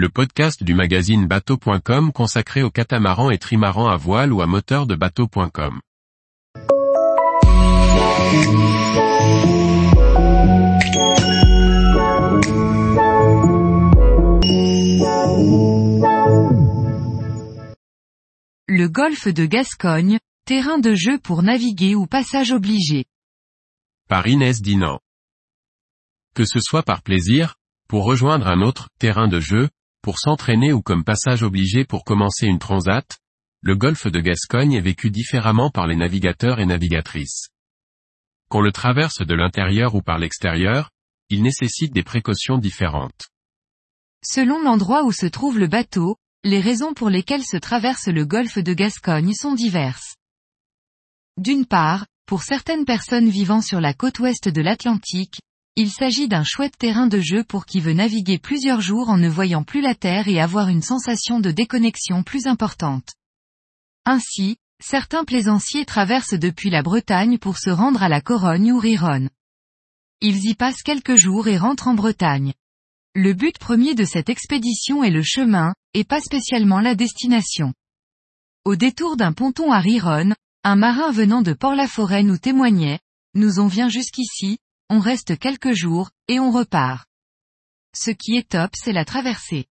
le podcast du magazine bateau.com consacré aux catamarans et trimarans à voile ou à moteur de bateau.com. Le golfe de Gascogne, terrain de jeu pour naviguer ou passage obligé. Par Inès Dinan. Que ce soit par plaisir, pour rejoindre un autre terrain de jeu, pour s'entraîner ou comme passage obligé pour commencer une transat, le golfe de Gascogne est vécu différemment par les navigateurs et navigatrices. Qu'on le traverse de l'intérieur ou par l'extérieur, il nécessite des précautions différentes. Selon l'endroit où se trouve le bateau, les raisons pour lesquelles se traverse le golfe de Gascogne sont diverses. D'une part, pour certaines personnes vivant sur la côte ouest de l'Atlantique, il s'agit d'un chouette terrain de jeu pour qui veut naviguer plusieurs jours en ne voyant plus la terre et avoir une sensation de déconnexion plus importante. Ainsi, certains plaisanciers traversent depuis la Bretagne pour se rendre à la Corogne ou Rironne. Ils y passent quelques jours et rentrent en Bretagne. Le but premier de cette expédition est le chemin, et pas spécialement la destination. Au détour d'un ponton à Rironne, un marin venant de Port-la-Forêt nous témoignait, nous on vient jusqu'ici, on reste quelques jours, et on repart. Ce qui est top c'est la traversée.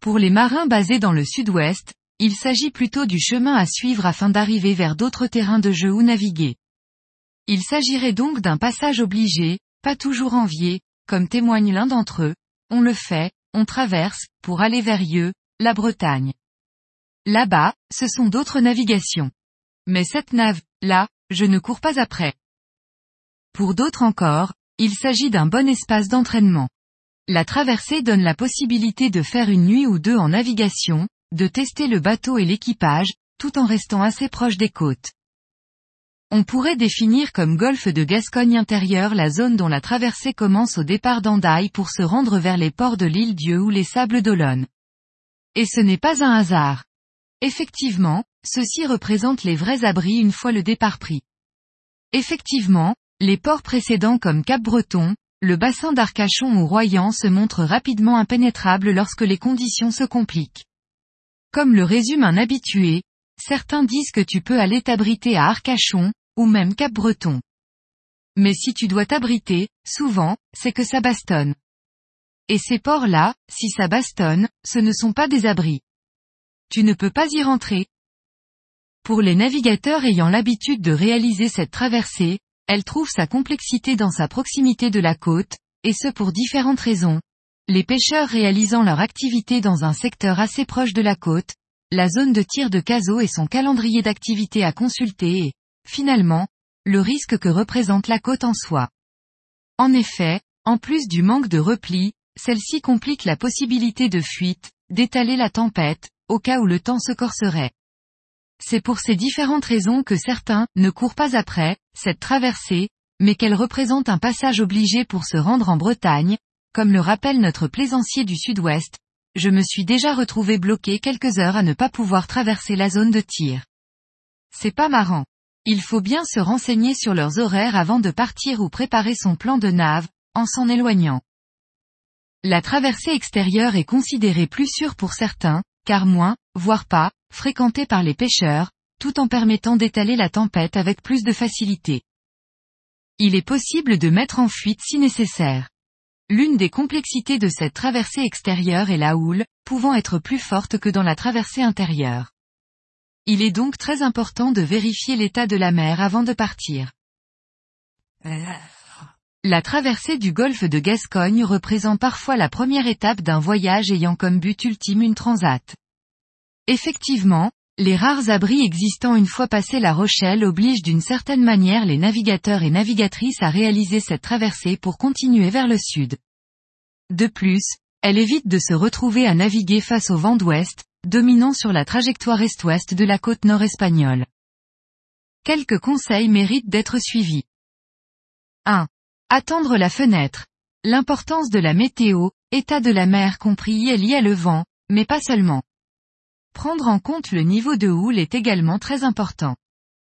Pour les marins basés dans le sud-ouest, il s'agit plutôt du chemin à suivre afin d'arriver vers d'autres terrains de jeu ou naviguer. Il s'agirait donc d'un passage obligé, pas toujours envié, comme témoigne l'un d'entre eux, on le fait, on traverse, pour aller vers Yeux, la Bretagne. Là-bas, ce sont d'autres navigations. Mais cette nave, là, je ne cours pas après. Pour d'autres encore, il s'agit d'un bon espace d'entraînement. La traversée donne la possibilité de faire une nuit ou deux en navigation, de tester le bateau et l'équipage, tout en restant assez proche des côtes. On pourrait définir comme golfe de Gascogne intérieur la zone dont la traversée commence au départ d'Andaille pour se rendre vers les ports de l'île Dieu ou les sables d'Olonne. Et ce n'est pas un hasard. Effectivement, ceux-ci représentent les vrais abris une fois le départ pris. Effectivement, les ports précédents comme Cap-Breton, le bassin d'Arcachon ou Royan se montrent rapidement impénétrables lorsque les conditions se compliquent. Comme le résume un habitué, certains disent que tu peux aller t'abriter à Arcachon, ou même Cap-Breton. Mais si tu dois t'abriter, souvent, c'est que ça bastonne. Et ces ports-là, si ça bastonne, ce ne sont pas des abris. Tu ne peux pas y rentrer. Pour les navigateurs ayant l'habitude de réaliser cette traversée, elle trouve sa complexité dans sa proximité de la côte, et ce pour différentes raisons. Les pêcheurs réalisant leur activité dans un secteur assez proche de la côte, la zone de tir de Caso et son calendrier d'activité à consulter et, finalement, le risque que représente la côte en soi. En effet, en plus du manque de repli, celle-ci complique la possibilité de fuite, d'étaler la tempête, au cas où le temps se corserait. C'est pour ces différentes raisons que certains ne courent pas après cette traversée, mais qu'elle représente un passage obligé pour se rendre en Bretagne, comme le rappelle notre plaisancier du sud-ouest, je me suis déjà retrouvé bloqué quelques heures à ne pas pouvoir traverser la zone de tir. C'est pas marrant. Il faut bien se renseigner sur leurs horaires avant de partir ou préparer son plan de nave, en s'en éloignant. La traversée extérieure est considérée plus sûre pour certains, car moins, voire pas, fréquentée par les pêcheurs, tout en permettant d'étaler la tempête avec plus de facilité. Il est possible de mettre en fuite si nécessaire. L'une des complexités de cette traversée extérieure est la houle, pouvant être plus forte que dans la traversée intérieure. Il est donc très important de vérifier l'état de la mer avant de partir. La traversée du golfe de Gascogne représente parfois la première étape d'un voyage ayant comme but ultime une transat. Effectivement, les rares abris existant une fois passé la Rochelle obligent d'une certaine manière les navigateurs et navigatrices à réaliser cette traversée pour continuer vers le sud. De plus, elle évite de se retrouver à naviguer face au vent d'ouest, dominant sur la trajectoire est-ouest de la côte nord espagnole. Quelques conseils méritent d'être suivis. 1. Attendre la fenêtre. L'importance de la météo, état de la mer compris est lié à le vent, mais pas seulement. Prendre en compte le niveau de houle est également très important.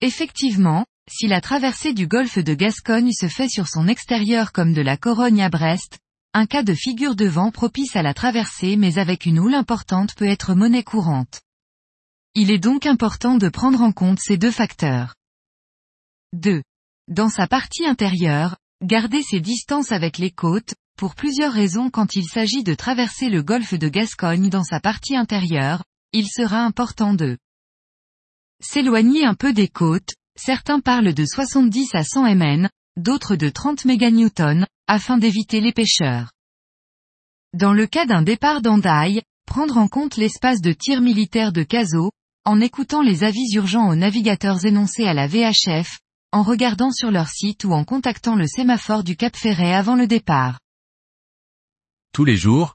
Effectivement, si la traversée du golfe de Gascogne se fait sur son extérieur comme de la Corogne à Brest, un cas de figure de vent propice à la traversée mais avec une houle importante peut être monnaie courante. Il est donc important de prendre en compte ces deux facteurs. 2. Dans sa partie intérieure, gardez ses distances avec les côtes, pour plusieurs raisons quand il s'agit de traverser le golfe de Gascogne dans sa partie intérieure, il sera important de s'éloigner un peu des côtes, certains parlent de 70 à 100 mn, d'autres de 30 méganewtons, afin d'éviter les pêcheurs. Dans le cas d'un départ d'Andaille, prendre en compte l'espace de tir militaire de Caso, en écoutant les avis urgents aux navigateurs énoncés à la VHF, en regardant sur leur site ou en contactant le sémaphore du Cap Ferret avant le départ. Tous les jours,